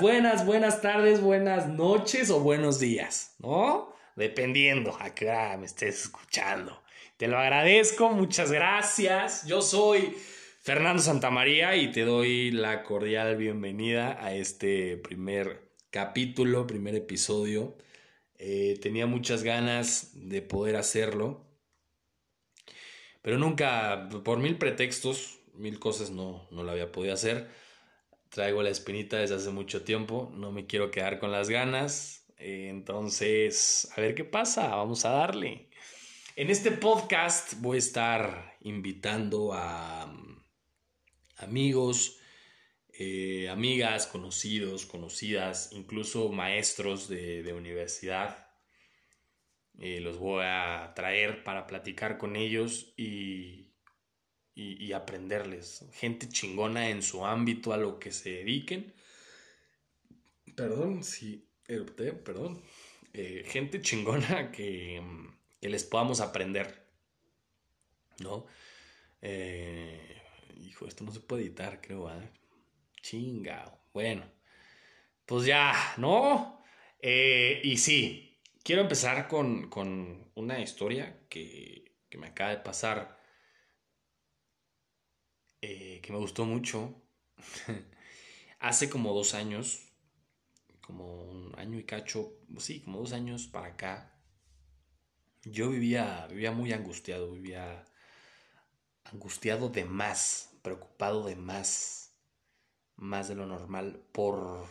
buenas, buenas, tardes, buenas noches o buenos días, ¿no? Dependiendo a qué hora me estés escuchando. Te lo agradezco, muchas gracias. Yo soy Fernando Santamaría y te doy la cordial bienvenida a este primer capítulo, primer episodio. Eh, tenía muchas ganas de poder hacerlo, pero nunca, por mil pretextos, mil cosas no, no lo había podido hacer. Traigo la espinita desde hace mucho tiempo, no me quiero quedar con las ganas. Eh, entonces, a ver qué pasa, vamos a darle. En este podcast voy a estar invitando a mm, amigos, eh, amigas, conocidos, conocidas, incluso maestros de, universidad. Eh, los voy a traer para platicar con ellos y, y, aprenderles. Gente chingona en su ámbito a lo que se dediquen. Perdón, sí, perdón. Eh, gente chingona que, que, les podamos aprender. ¿No? Eh, hijo, esto no se puede editar, creo, ¿eh? Chingao. Bueno, pues ya, ¿no? Eh, y sí, quiero empezar con, con una historia que, que me acaba de pasar eh, que me gustó mucho. Hace como dos años, como un año y cacho, sí, como dos años para acá, yo vivía, vivía muy angustiado, vivía angustiado de más, preocupado de más, más de lo normal por,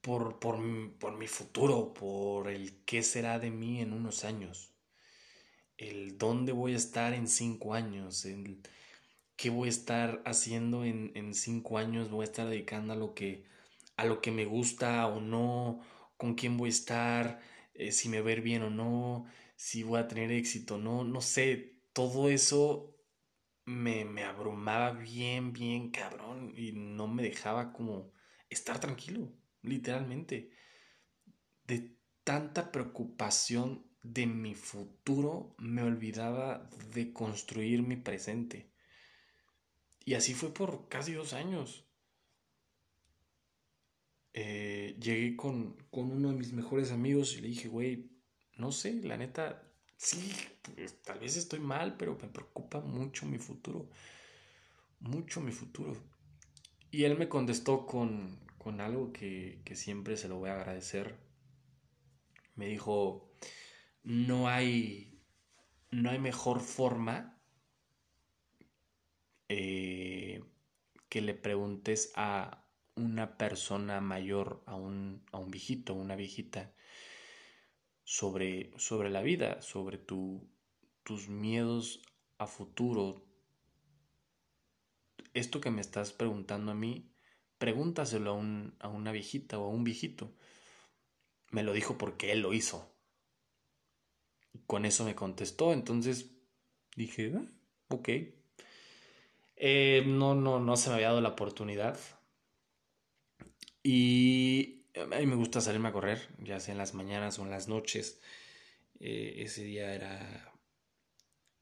por, por, por mi futuro, por el qué será de mí en unos años, el dónde voy a estar en cinco años, el qué voy a estar haciendo en, en cinco años, voy a estar dedicando a lo que, a lo que me gusta o no, con quién voy a estar, eh, si me ver bien o no, si voy a tener éxito o no, no sé, todo eso me, me abrumaba bien, bien cabrón y no me dejaba como estar tranquilo, literalmente. De tanta preocupación de mi futuro me olvidaba de construir mi presente. Y así fue por casi dos años. Eh, llegué con, uno de mis mejores amigos y le dije, güey, no sé, la neta, sí, pues, tal vez estoy mal, pero me preocupa mucho mi futuro. Mucho mi futuro. Y él me contestó con, con algo que, que siempre se lo voy a agradecer. Me dijo, no hay, no hay mejor forma eh, que le preguntes a una persona mayor, a un, a un viejito, una viejita, sobre, sobre la vida, sobre tu, tus miedos a futuro. Esto que me estás preguntando a mí, pregúntaselo a, un, a una viejita o a un viejito. Me lo dijo porque él lo hizo. Con eso me contestó, entonces dije, ah, ok, eh, no, no, no se me había dado la oportunidad. Y a mí me gusta salirme a correr, ya sea en las mañanas o en las noches. Eh, ese día era,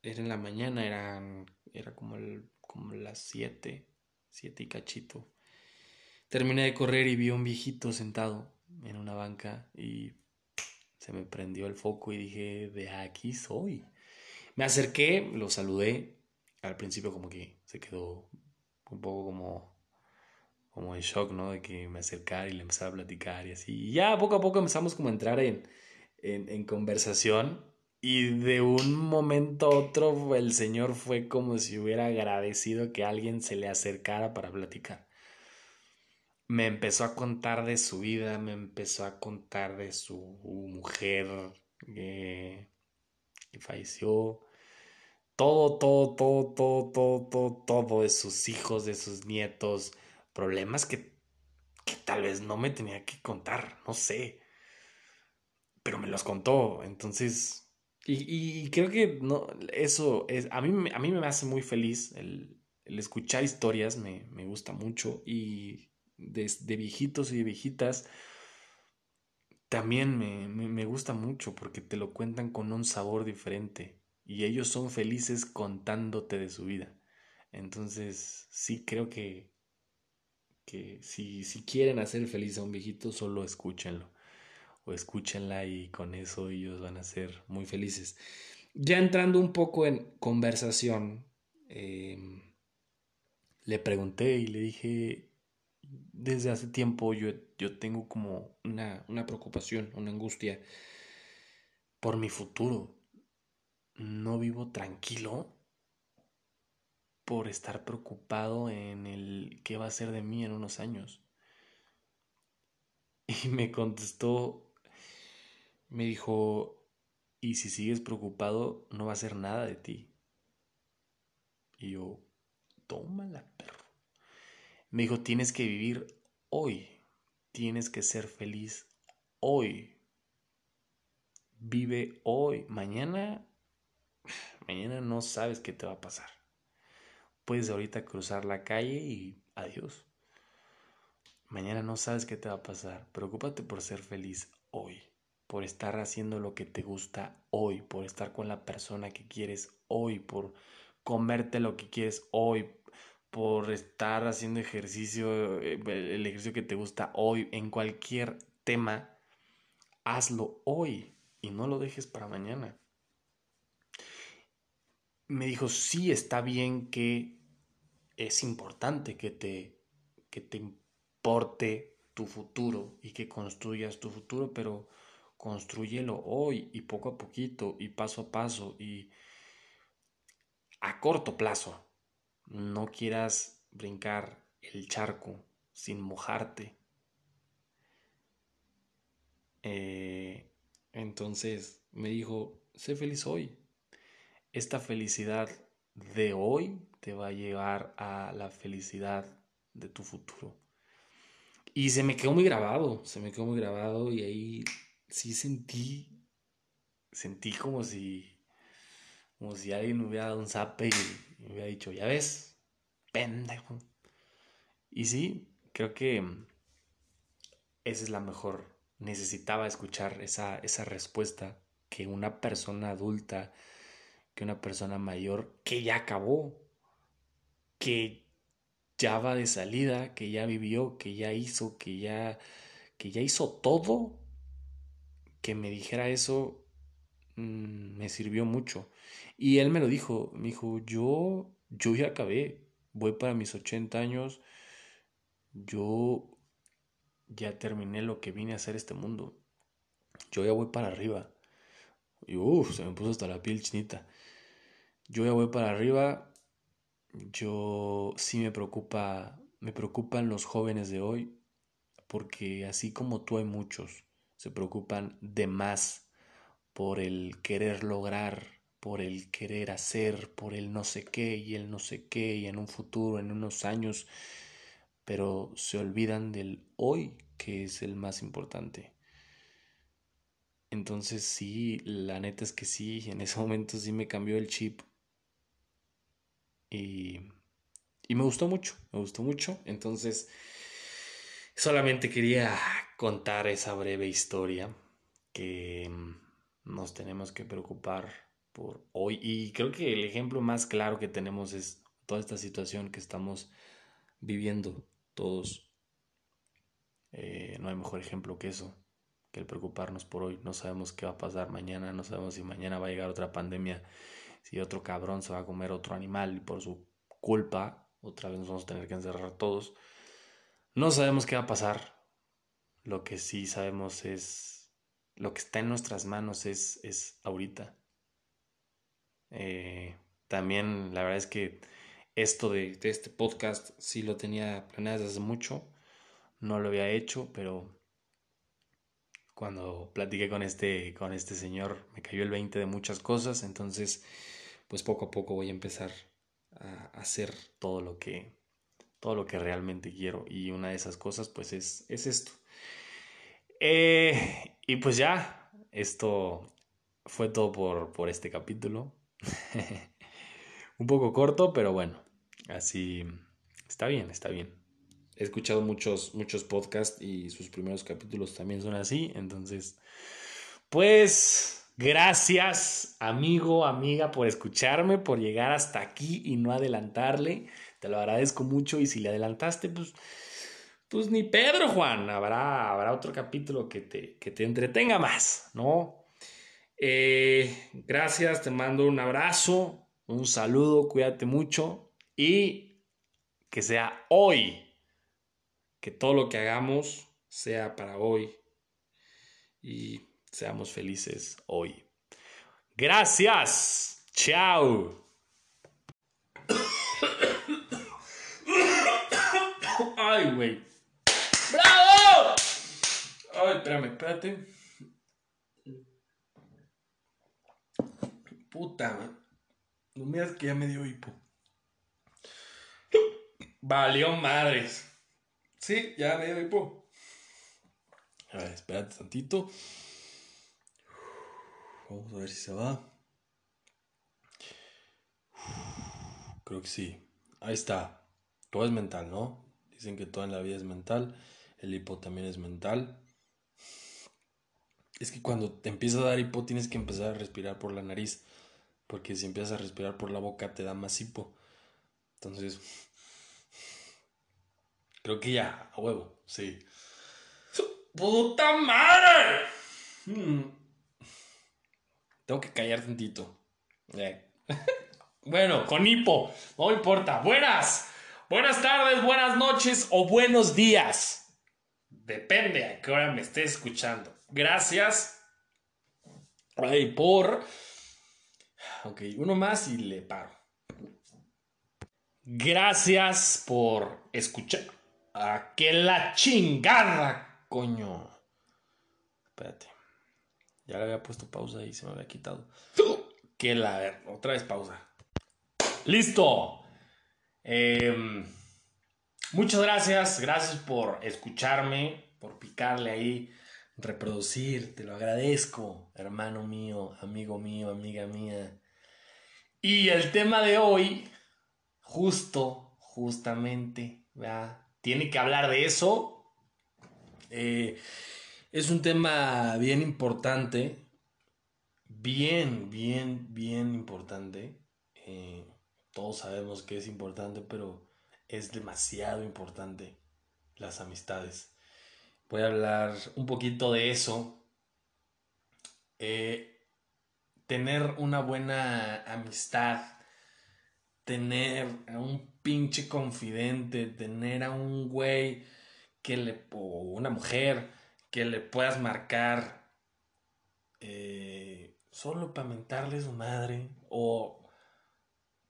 era en la mañana, eran, era como, el, como las 7, 7 y cachito. Terminé de correr y vi a un viejito sentado en una banca y se me prendió el foco y dije, de aquí soy. Me acerqué, lo saludé, al principio como que se quedó un poco como, como en shock, ¿no? De que me acercara y le empezara a platicar y así. Ya poco a poco empezamos como a entrar en, en, en conversación y de un momento a otro el Señor fue como si hubiera agradecido que alguien se le acercara para platicar. Me empezó a contar de su vida, me empezó a contar de su mujer que falleció, todo, todo, todo, todo, todo, todo, todo de sus hijos, de sus nietos, problemas que, que tal vez no me tenía que contar, no sé, pero me los contó, entonces, y, y creo que no, eso es, a mí, a mí me hace muy feliz el, escuchar historias, me, me, gusta mucho, y de, de, viejitos y de viejitas, también me, me, me gusta mucho porque te lo cuentan con un sabor diferente y ellos son felices contándote de su vida. Entonces, sí creo que, que si, si quieren hacer feliz a un viejito, solo escúchenlo. O escúchenla y con eso ellos van a ser muy felices. Ya entrando un poco en conversación, em, le pregunté y le dije, desde hace tiempo yo, yo tengo como una, una preocupación, una angustia por mi futuro. No vivo tranquilo por estar preocupado en el qué va a ser de mí en unos años. Y me contestó, me dijo, y si sigues preocupado, no va a ser nada de ti. Y yo, tómala, perro. Me dijo, tienes que vivir hoy, tienes que ser feliz hoy. Vive hoy, mañana, mañana no sabes qué te va a pasar. Puedes ahorita cruzar la calle y adiós. Mañana no sabes qué te va a pasar. Preocúpate por ser feliz hoy, por estar haciendo lo que te gusta hoy, por estar con la persona que quieres hoy, por comerte lo que quieres hoy, por estar haciendo ejercicio, eh, el ejercicio que te gusta hoy, en cualquier tema, hazlo hoy y no lo dejes para mañana. Me dijo, sí, está bien que es importante que te, que te importe tu futuro y que construyas tu futuro, pero construyelo hoy y poco a poquito y paso a paso y a corto plazo. No quieras brincar el charco sin mojarte. Eh, entonces me dijo, sé feliz hoy. Esta felicidad de hoy te va a llevar a la felicidad de tu futuro. Y se me quedó muy grabado, se me quedó muy grabado y ahí sí sentí, sentí como si, como si alguien me hubiera dado un zape y me hubiera dicho, ya ves, pendejo. Y sí, creo que esa es la mejor. Necesitaba escuchar esa, esa respuesta que una persona adulta, que una persona mayor, que ya acabó, que ya va de salida, que ya vivió, que ya hizo, que ya, que ya hizo todo, que me dijera eso mm, me sirvió mucho. Y él me lo dijo, me dijo, yo, yo ya acabé, voy para mis 80 años, yo ya terminé lo que vine a hacer este mundo, yo ya voy para arriba. Y uff, se me puso hasta la piel chinita. Yo ya voy para arriba, yo sí me preocupa, me preocupan los jóvenes de hoy, porque así como tú hay muchos, se preocupan de más por el querer lograr, por el querer hacer, por el no sé qué y el no sé qué y en un futuro, en unos años, pero se olvidan del hoy que es el más importante. Entonces sí, la neta es que sí, en ese momento sí me cambió el chip y, me gustó mucho, me gustó mucho. Entonces, solamente quería contar esa breve historia que mm, nos tenemos que preocupar por hoy. Y creo que el ejemplo más claro que tenemos es toda esta situación que estamos viviendo todos. Eh, no hay mejor ejemplo que eso, que el preocuparnos por hoy. No sabemos qué va a pasar mañana, no sabemos si mañana va a llegar otra pandemia si otro cabrón se va a comer otro animal y por su culpa otra vez nos vamos a tener que encerrar todos. No sabemos qué va a pasar. Lo que sí sabemos es, lo que está en nuestras manos es, es ahorita. Eh, también la verdad es que esto de, de, este podcast sí lo tenía planeado desde hace mucho. No lo había hecho, pero cuando platiqué con este, con este señor me cayó el 20 de muchas cosas. Entonces pues poco a poco voy a empezar a hacer todo lo que todo lo que realmente quiero y una de esas cosas pues es, es esto eh, y pues ya esto fue todo por, por este capítulo un poco corto pero bueno así está bien está bien he escuchado muchos muchos podcasts y sus primeros capítulos también son así entonces pues Gracias, amigo, amiga, por escucharme, por llegar hasta aquí y no adelantarle. Te lo agradezco mucho y si le adelantaste, pues pues ni Pedro, Juan. Habrá, habrá otro capítulo que te, que te entretenga más, ¿no? Eh, gracias, te mando un abrazo, un saludo, cuídate mucho y que sea hoy, que todo lo que hagamos sea para hoy y seamos felices hoy. Gracias, chao. Ay, güey. ¡Bravo! Ay, espérame, espérate. Puta, no me digas que ya me dio hipo. Valió madres. Sí, ya me dio hipo. A ver, espérate tantito. Vamos a ver si se va. Creo que sí. Ahí está. Todo es mental, ¿no? Dicen que toda en la vida es mental. El hipo también es mental. Es que cuando te empieza a dar hipo tienes que empezar a respirar por la nariz. Porque si empiezas a respirar por la boca te da más hipo. Entonces, creo que ya, a huevo, sí. ¡Puta madre! Hmm. Tengo que callar tantito. Bueno, con hipo, no importa. Buenas. Buenas tardes, buenas noches o buenos días. Depende a qué hora me esté escuchando. Gracias ay, por... Ok, uno más y le paro. Gracias por escuchar. A que la chingada, coño. Espérate. Ya le había puesto pausa y se me había quitado. Que la... ver, otra vez pausa. Listo. Em, muchas gracias, gracias por escucharme, por picarle ahí, reproducir, te lo agradezco, hermano mío, amigo mío, amiga mía. Y el tema de hoy, justo, justamente, tiene que hablar de eso. Eh, es un tema bien importante, bien, bien, bien importante. Eh, todos sabemos que es importante, pero es demasiado importante las amistades. Voy a hablar un poquito de eso. Eh, tener una buena amistad, tener un pinche confidente, tener a un güey que le, o una mujer que le puedas marcar eh, solo para mentarle su madre o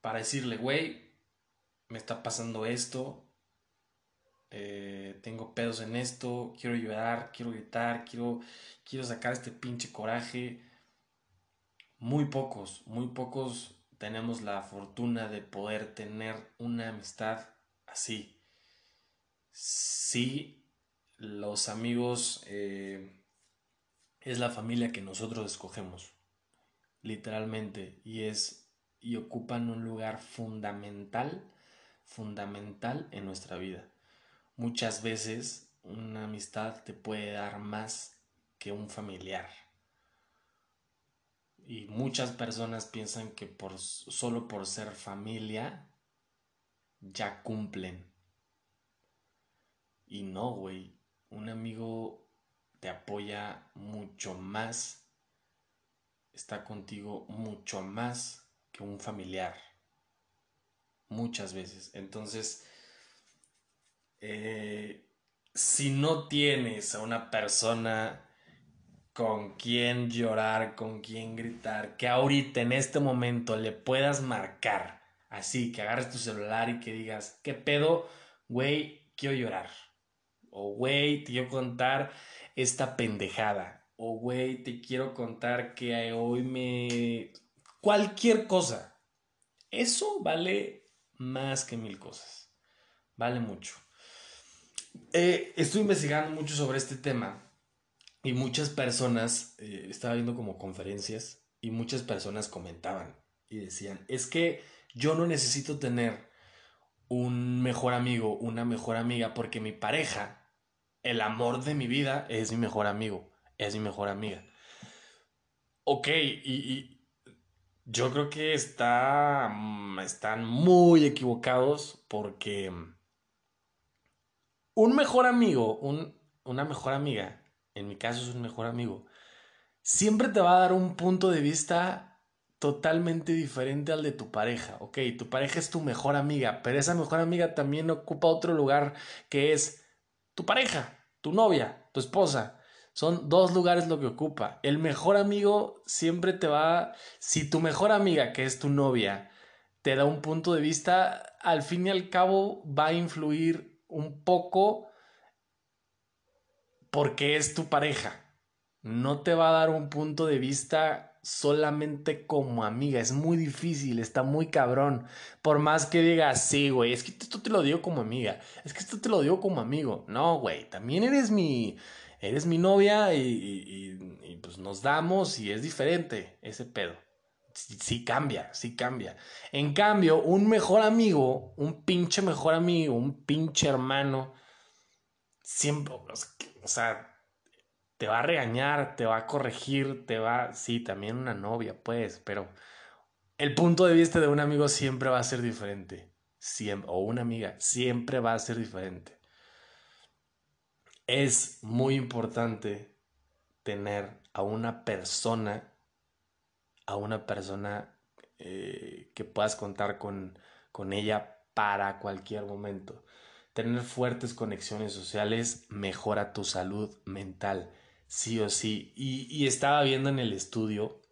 para decirle, güey, me está pasando esto, eh, tengo pedos en esto, quiero llorar, quiero gritar, quiero, quiero sacar este pinche coraje. Muy pocos, muy pocos tenemos la fortuna de poder tener una amistad así. Sí, los amigos eh, es la familia que nosotros escogemos, literalmente, y es y ocupan un lugar fundamental, fundamental en nuestra vida. Muchas veces una amistad te puede dar más que un familiar. Y muchas personas piensan que por, solo por ser familia ya cumplen. Y no, güey. Un amigo te apoya mucho más. Está contigo mucho más un familiar. Muchas veces. Entonces, eh, si no tienes a una persona con quien llorar, con quien gritar, que ahorita en este momento le puedas marcar, así que agarres tu celular y que digas, ¿qué pedo? Güey, quiero llorar. O güey, te quiero contar esta pendejada. O güey, te quiero contar que hoy me Cualquier cosa. Eso vale más que mil cosas. Vale mucho. Eh, estoy investigando mucho sobre este tema y muchas personas, eh, estaba viendo como conferencias y muchas personas comentaban y decían, es que yo no necesito tener un mejor amigo, una mejor amiga, porque mi pareja, el amor de mi vida, es mi mejor amigo, es mi mejor amiga. Ok, y yo creo que está, mm, están muy equivocados porque un mejor amigo, un, una mejor amiga, en mi caso es un mejor amigo, siempre te va a dar un punto de vista totalmente diferente al de tu pareja. Ok, tu pareja es tu mejor amiga, pero esa mejor amiga también ocupa otro lugar que es tu pareja, tu novia, tu esposa. Son dos lugares lo que ocupa. El mejor amigo siempre te va, si tu mejor amiga, que es tu novia, te da un punto de vista, al fin y al cabo va a influir un poco porque es tu pareja. No te va a dar un punto de vista solamente como amiga. Es muy difícil, está muy cabrón. Por más que digas, sí, güey, es que esto te lo digo como amiga. Es que esto te lo digo como amigo. No, güey, también eres mi, eres mi novia y, pues nos damos y es diferente ese pedo. sí, cambia, sí cambia. En cambio, un mejor amigo, un pinche mejor amigo, un pinche hermano, siempre, o sea, te va a regañar, te va a corregir, te va, sí, también una novia, pues, pero el punto de vista de un amigo siempre va a ser diferente, siempre, o una amiga, siempre va a ser diferente. Es muy importante tener a una persona, a una persona eh, que puedas contar con, con ella para cualquier momento. Tener fuertes conexiones sociales mejora tu salud mental Sí o sí. Y, estaba viendo en el estudio,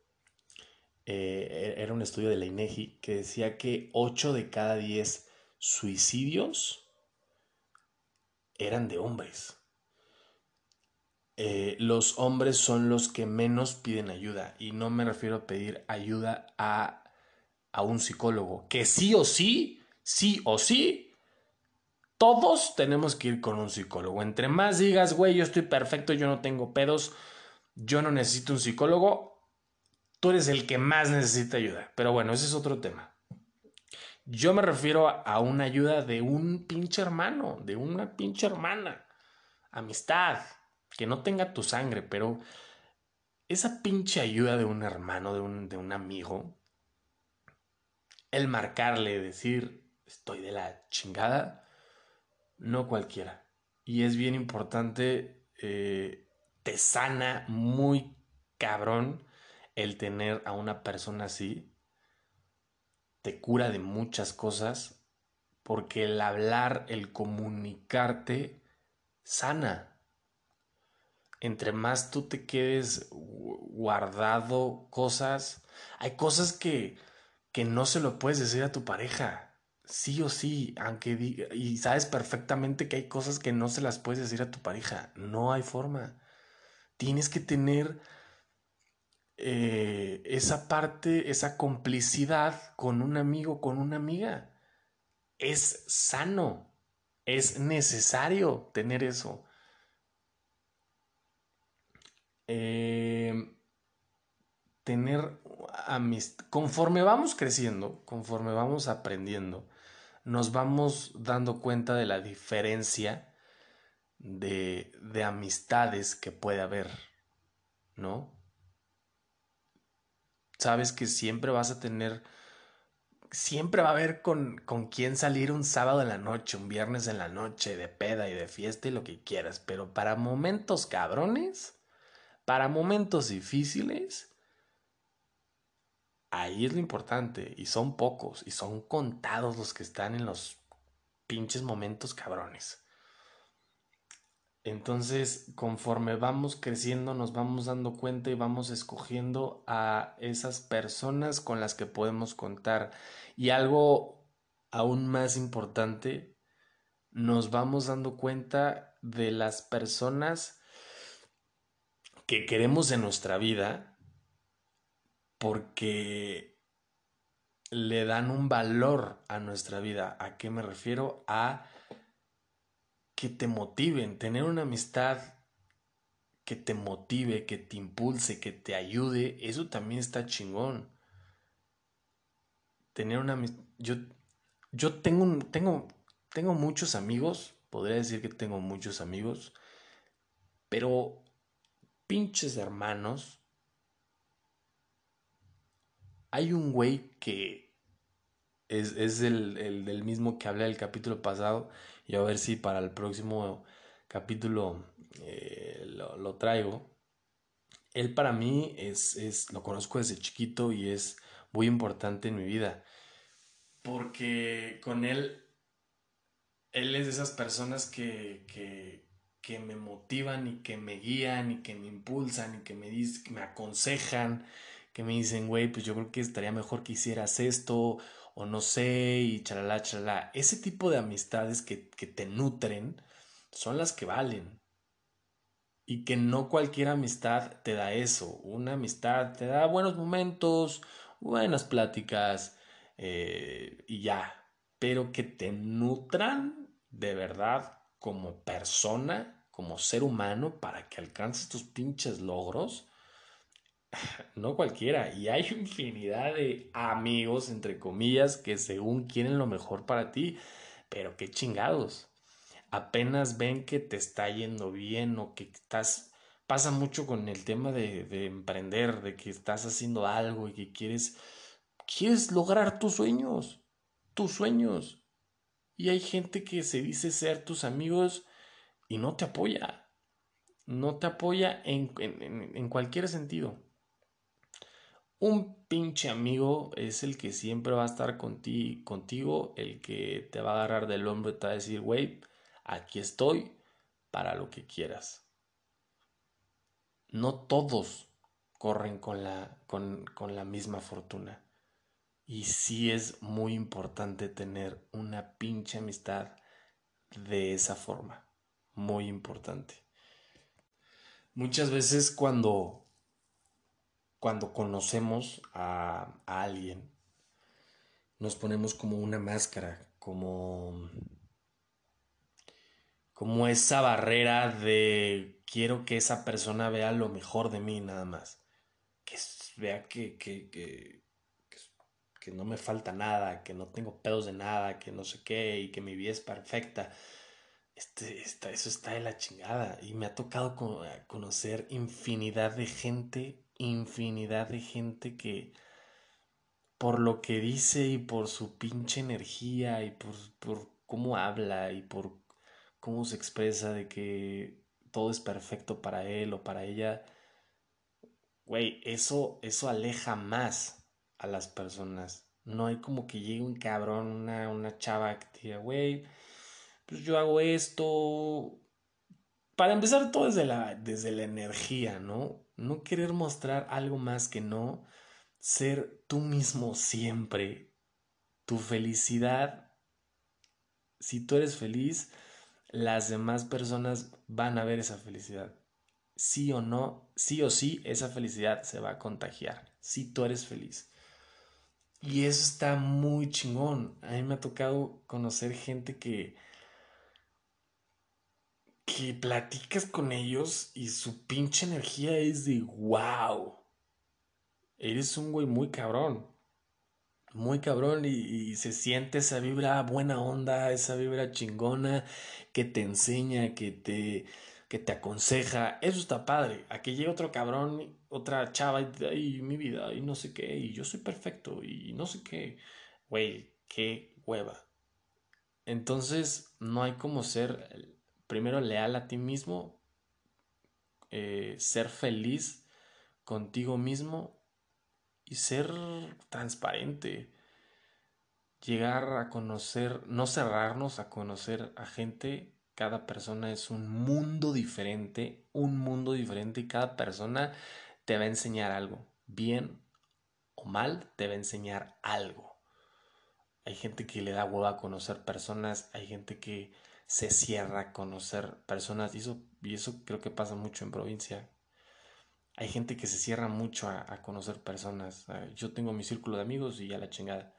eh, e-, era un estudio de la INEGI, que decía que 8 de cada 10 suicidios eran de hombres. Eh, los hombres son los que menos piden ayuda. Y no me refiero a pedir ayuda a, a un psicólogo. Que sí o sí, sí o sí, todos tenemos que ir con un psicólogo. Entre más digas, güey, yo estoy perfecto, yo no tengo pedos, yo no necesito un psicólogo, tú eres el que más necesita ayuda. Pero bueno, ese es otro tema. Yo me refiero a una ayuda de un pinche hermano, de una pinche hermana. Amistad, que no tenga tu sangre, pero esa pinche ayuda de un hermano, de un, de un amigo, el marcarle, decir, estoy de la chingada, no cualquiera. Y es bien importante, eh, te sana muy cabrón el tener a una persona así. Te cura de muchas cosas porque el hablar, el comunicarte, sana. Entre más tú te quedes guardado cosas, hay cosas que, que no se lo puedes decir a tu pareja sí o sí, aunque diga, y sabes perfectamente que hay cosas que no se las puedes decir a tu pareja, no hay forma. Tienes que tener eh, esa parte, esa complicidad con un amigo, con una amiga. Es sano, es necesario tener eso. Eh, tener amistad, conforme vamos creciendo, conforme vamos aprendiendo, nos vamos dando cuenta de la diferencia de, de amistades que puede haber, ¿no? Sabes que siempre vas a tener, siempre va a haber con, con quién salir un sábado en la noche, un viernes en la noche, de peda y de fiesta y lo que quieras, pero para momentos cabrones, para momentos difíciles, Ahí es lo importante, y son pocos, y son contados los que están en los pinches momentos cabrones. Entonces, conforme vamos creciendo, nos vamos dando cuenta y vamos escogiendo a esas personas con las que podemos contar. Y algo aún más importante, nos vamos dando cuenta de las personas que queremos en nuestra vida porque le dan un valor a nuestra vida. ¿A qué me refiero? A que te motiven, tener una amistad que te motive, que te impulse, que te ayude, eso también está chingón. Tener una. Yo, yo tengo, tengo, tengo muchos amigos, podría decir que tengo muchos amigos, pero pinches hermanos hay un güey que es, el, el, del mismo que hablé del capítulo pasado y a ver si para el próximo capítulo eh, lo, lo, traigo. Él para mí es, es, lo conozco desde chiquito y es muy importante en mi vida. Porque con él, él es de esas personas que, que, que me motivan y que me guían y que me impulsan y que me, dicen, que me aconsejan, que me dicen, güey, pues yo creo que estaría mejor que hicieras esto o no sé, y chalala, chalala. Ese tipo de amistades que, que te nutren son las que valen. Y que no cualquier amistad te da eso. Una amistad te da buenos momentos, buenas pláticas eh, y ya. Pero que te nutran de verdad como persona, como ser humano, para que alcances tus pinches logros no cualquiera. Y hay infinidad de amigos, entre comillas, que según quieren lo mejor para ti, pero qué chingados. Apenas ven que te está yendo bien o que estás... Pasa mucho con el tema de, de emprender, de que estás haciendo algo y que quieres, quieres lograr tus sueños, tus sueños. Y hay gente que se dice ser tus amigos y no te apoya. No te apoya en, en cualquier sentido. Un pinche amigo es el que siempre va a estar contigo, el que te va a agarrar del hombro y te va a decir, güey, aquí estoy para lo que quieras. No todos corren con la, con, con la misma fortuna. Y sí es muy importante tener una pinche amistad de esa forma. Muy importante. Muchas veces cuando cuando conocemos a, alguien, nos ponemos como una máscara, como, como esa barrera de quiero que esa persona vea lo mejor de mí nada más, que vea que, que, que, que no me falta nada, que no tengo pedos de nada, que no sé qué y que mi vida es perfecta. Este, eso está de la chingada. Y me ha tocado conocer infinidad de gente infinidad de gente que por lo que dice y por su pinche energía y por, por cómo habla y por cómo se expresa de que todo es perfecto para él o para ella, güey, eso, eso aleja más a las personas. No hay como que llegue un cabrón, una, una chava que diga, güey, pues yo hago esto. Para empezar todo desde la, desde la energía, ¿no? No querer mostrar algo más que no ser tú mismo siempre. Tu felicidad, si tú eres feliz, las demás personas van a ver esa felicidad. Sí o no, sí o sí, esa felicidad se va a contagiar. Si tú eres feliz. Y eso está muy chingón. A mí me ha tocado conocer gente que que platicas con ellos y su pinche energía es de wow. Eres un güey muy cabrón. Muy cabrón y, se siente esa vibra buena onda, esa vibra chingona que te enseña, que te, que te aconseja. Eso está padre. A llegue otro cabrón, otra chava y, ay, mi vida, y no sé qué, y yo soy perfecto, y no sé qué. Güey, qué hueva. Entonces, no hay como ser primero leal a ti mismo, eh, ser feliz contigo mismo y ser transparente. Llegar a conocer, no cerrarnos a conocer a gente. Cada persona es un mundo diferente, un mundo diferente y cada persona te va a enseñar algo. Bien o mal, te va a enseñar algo. Hay gente que le da hueva a conocer personas, hay gente que se cierra a conocer personas y eso, y eso creo que pasa mucho en provincia. Hay gente que se cierra mucho a, conocer personas. Yo tengo mi círculo de amigos y ya la chingada.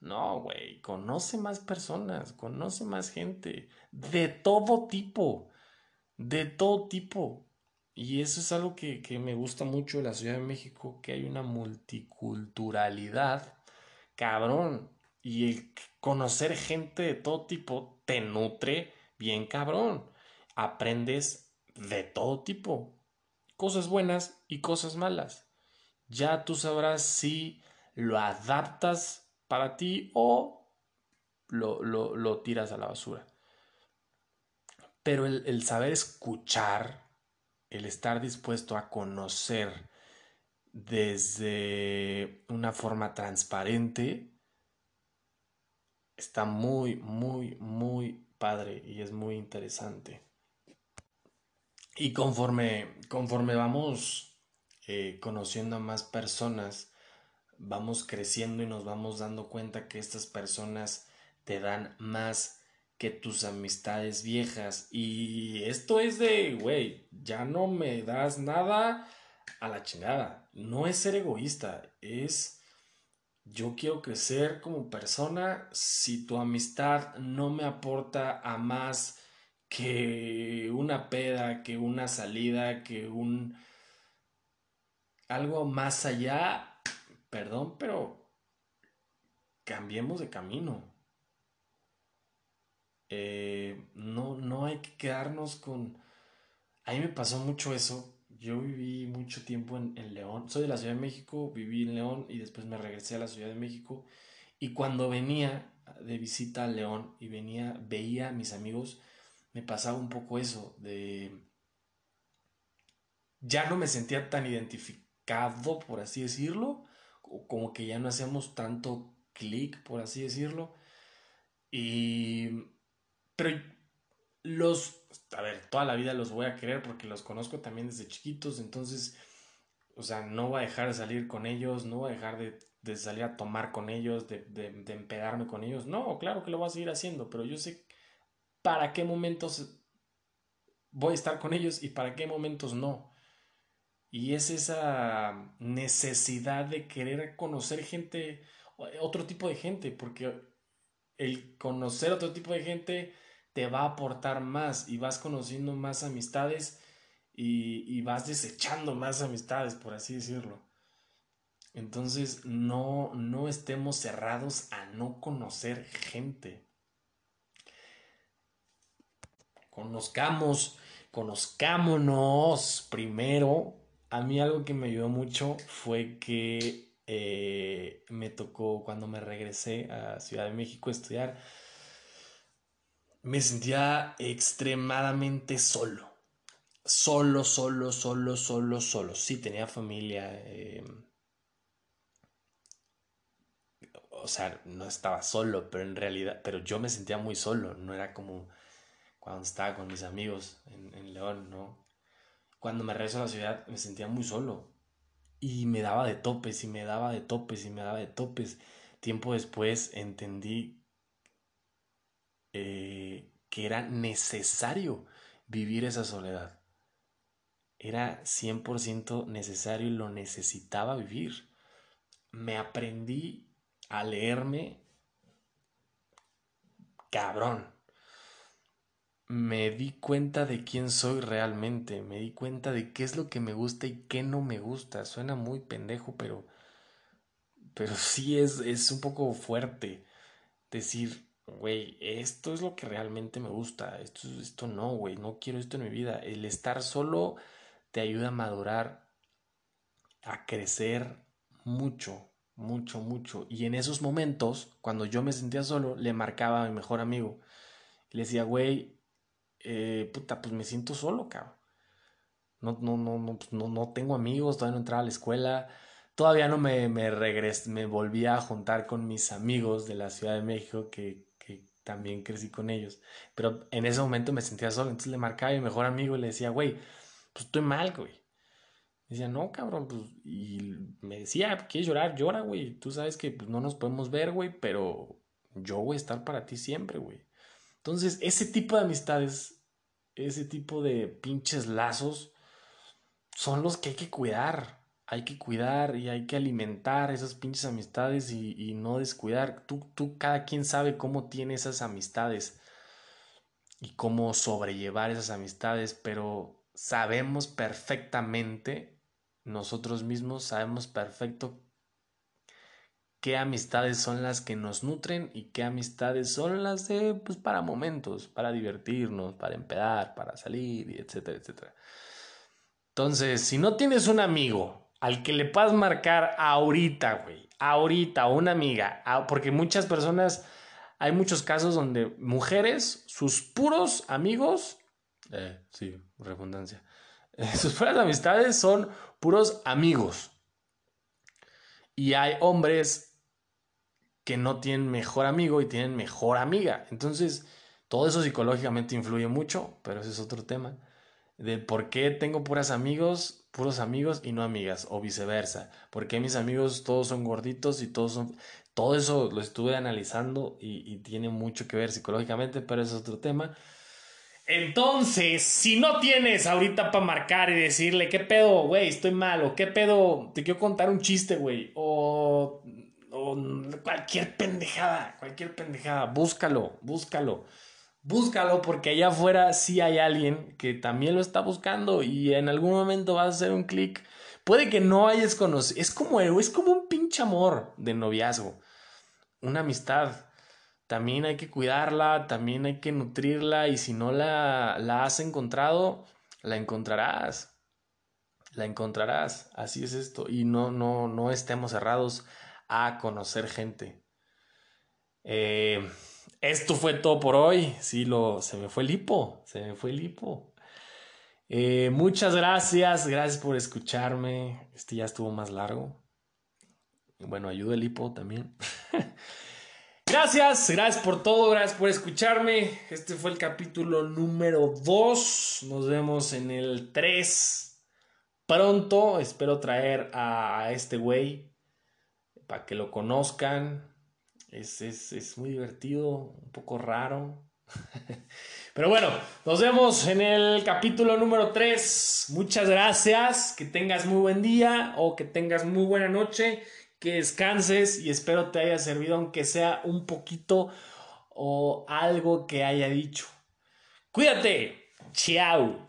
No, güey, conoce más personas, conoce más gente, de todo tipo, de todo tipo. Y eso es algo que, que me gusta mucho de la Ciudad de México, que hay una multiculturalidad, cabrón. Y el conocer gente de todo tipo te nutre bien cabrón. Aprendes de todo tipo. Cosas buenas y cosas malas. Ya tú sabrás si lo adaptas para ti o lo, lo, tiras a la basura. Pero el, el saber escuchar, el estar dispuesto a conocer desde una forma transparente, está muy, muy, muy padre y es muy interesante. Y conforme, conforme vamos eh, conociendo a más personas, vamos creciendo y nos vamos dando cuenta que estas personas te dan más que tus amistades viejas. Y esto es de, güey, ya no me das nada a la chingada. No es ser egoísta, es yo quiero crecer como persona. Si tu amistad no me aporta a más que una peda, que una salida, que un algo más allá, perdón, pero cambiemos de camino. Eh, no, no hay que quedarnos con... A mí me pasó mucho eso. Yo viví mucho tiempo en, en, León. Soy de la Ciudad de México, viví en León y después me regresé a la Ciudad de México. Y cuando venía de visita a León y venía, veía a mis amigos, me pasaba un poco eso de... Ya no me sentía tan identificado, por así decirlo, como que ya no hacíamos tanto clic, por así decirlo. Y... Pero los... A ver, toda la vida los voy a querer porque los conozco también desde chiquitos, entonces... O sea, no voy a dejar de salir con ellos, no voy a dejar de, de salir a tomar con ellos, de, de, de, empedarme con ellos. No, claro que lo voy a seguir haciendo, pero yo sé para qué momentos voy a estar con ellos y para qué momentos no. Y es esa necesidad de querer conocer gente, otro tipo de gente, porque el conocer otro tipo de gente te va a aportar más y vas conociendo más amistades y, y vas desechando más amistades, por así decirlo. Entonces no, no estemos cerrados a no conocer gente. conozcamos, conozcámonos primero. A mí algo que me ayudó mucho fue que eh, me tocó cuando me regresé a Ciudad de México a estudiar, me sentía extremadamente solo. Solo, solo, solo, solo, solo. Sí, tenía familia. Eh, o sea, no estaba solo, pero en realidad, pero yo me sentía muy solo. No era como cuando estaba con mis amigos en, León, ¿no? Cuando me regreso a la ciudad me sentía muy solo y me daba de topes y me daba de topes y me daba de topes. Tiempo después entendí eh, que era necesario vivir esa soledad. Era 100% necesario y lo necesitaba vivir. Me aprendí a leerme cabrón me di cuenta de quién soy realmente, me di cuenta de qué es lo que me gusta y qué no me gusta. Suena muy pendejo, pero pero sí es, es un poco fuerte decir, güey, esto es lo que realmente me gusta, esto, esto no, güey, no quiero esto en mi vida. El estar solo te ayuda a madurar, a crecer mucho, mucho, mucho. Y en esos momentos, cuando yo me sentía solo, le marcaba a mi mejor amigo. Le decía, güey, eh, puta, pues me siento solo, cabrón. No, no, no, no, pues no, no tengo amigos, todavía no entraba a la escuela, todavía no me, me regresé, me volví a juntar con mis amigos de la Ciudad de México que, también crecí con ellos. Pero en ese momento me sentía solo, entonces le marcaba a mi mejor amigo y le decía, güey, pues estoy mal, güey. decía, no, cabrón, pues, y me decía, ¿quieres llorar? Llora, güey. Tú sabes que pues, no nos podemos ver, güey, pero yo voy a estar para ti siempre, güey. Entonces, ese tipo de amistades, ese tipo de pinches lazos, son los que hay que cuidar. Hay que cuidar y hay que alimentar esas pinches amistades y, no descuidar. Tú, tú, cada quien sabe cómo tiene esas amistades y cómo sobrellevar esas amistades, pero sabemos perfectamente, nosotros mismos sabemos perfecto qué amistades son las que nos nutren y qué amistades son las de, pues, para momentos, para divertirnos, para empedar, para salir, y etcétera, etcétera. Entonces, si no tienes un amigo al que le puedas marcar ahorita, güey, ahorita una amiga, porque muchas personas, hay muchos casos donde mujeres, sus puros amigos, eh, sí, redundancia, sus puras amistades son puros amigos. Y hay hombres que no tienen mejor amigo y tienen mejor amiga. Entonces, todo eso psicológicamente influye mucho, pero ese es otro tema. De por qué tengo puras amigos, puros amigos y no amigas, o viceversa. ¿Por qué mis amigos todos son gorditos y todos son... Todo eso lo estuve analizando y, tiene mucho que ver psicológicamente, pero es otro tema. Entonces, si no tienes ahorita para marcar y decirle, ¿qué pedo, güey? Estoy mal, o qué pedo, te quiero contar un chiste, güey, o, o cualquier pendejada, cualquier pendejada, búscalo, búscalo. Búscalo porque allá afuera sí hay alguien que también lo está buscando y en algún momento vas a hacer un clic. Puede que no hayas conocido. Es como, es como un pinche amor de noviazgo. Una amistad. También hay que cuidarla, también hay que nutrirla y si no la, la has encontrado, la encontrarás. La encontrarás. Así es esto. Y no, no, no estemos cerrados a conocer gente. Eh, esto fue todo por hoy. Sí, lo, se me fue el hipo. Se me fue el hipo. Eh, muchas gracias. Gracias por escucharme. Este ya estuvo más largo. Bueno, ayuda el hipo también. gracias. Gracias por todo. Gracias por escucharme. Este fue el capítulo número 2. Nos vemos en el 3. Pronto. Espero traer a este güey para que lo conozcan es, muy divertido, un poco raro. Pero bueno, nos vemos en el capítulo número 3. Muchas gracias, que tengas muy buen día o que tengas muy buena noche, que descanses y espero te haya servido aunque sea un poquito o algo que haya dicho. Cuídate. Chao.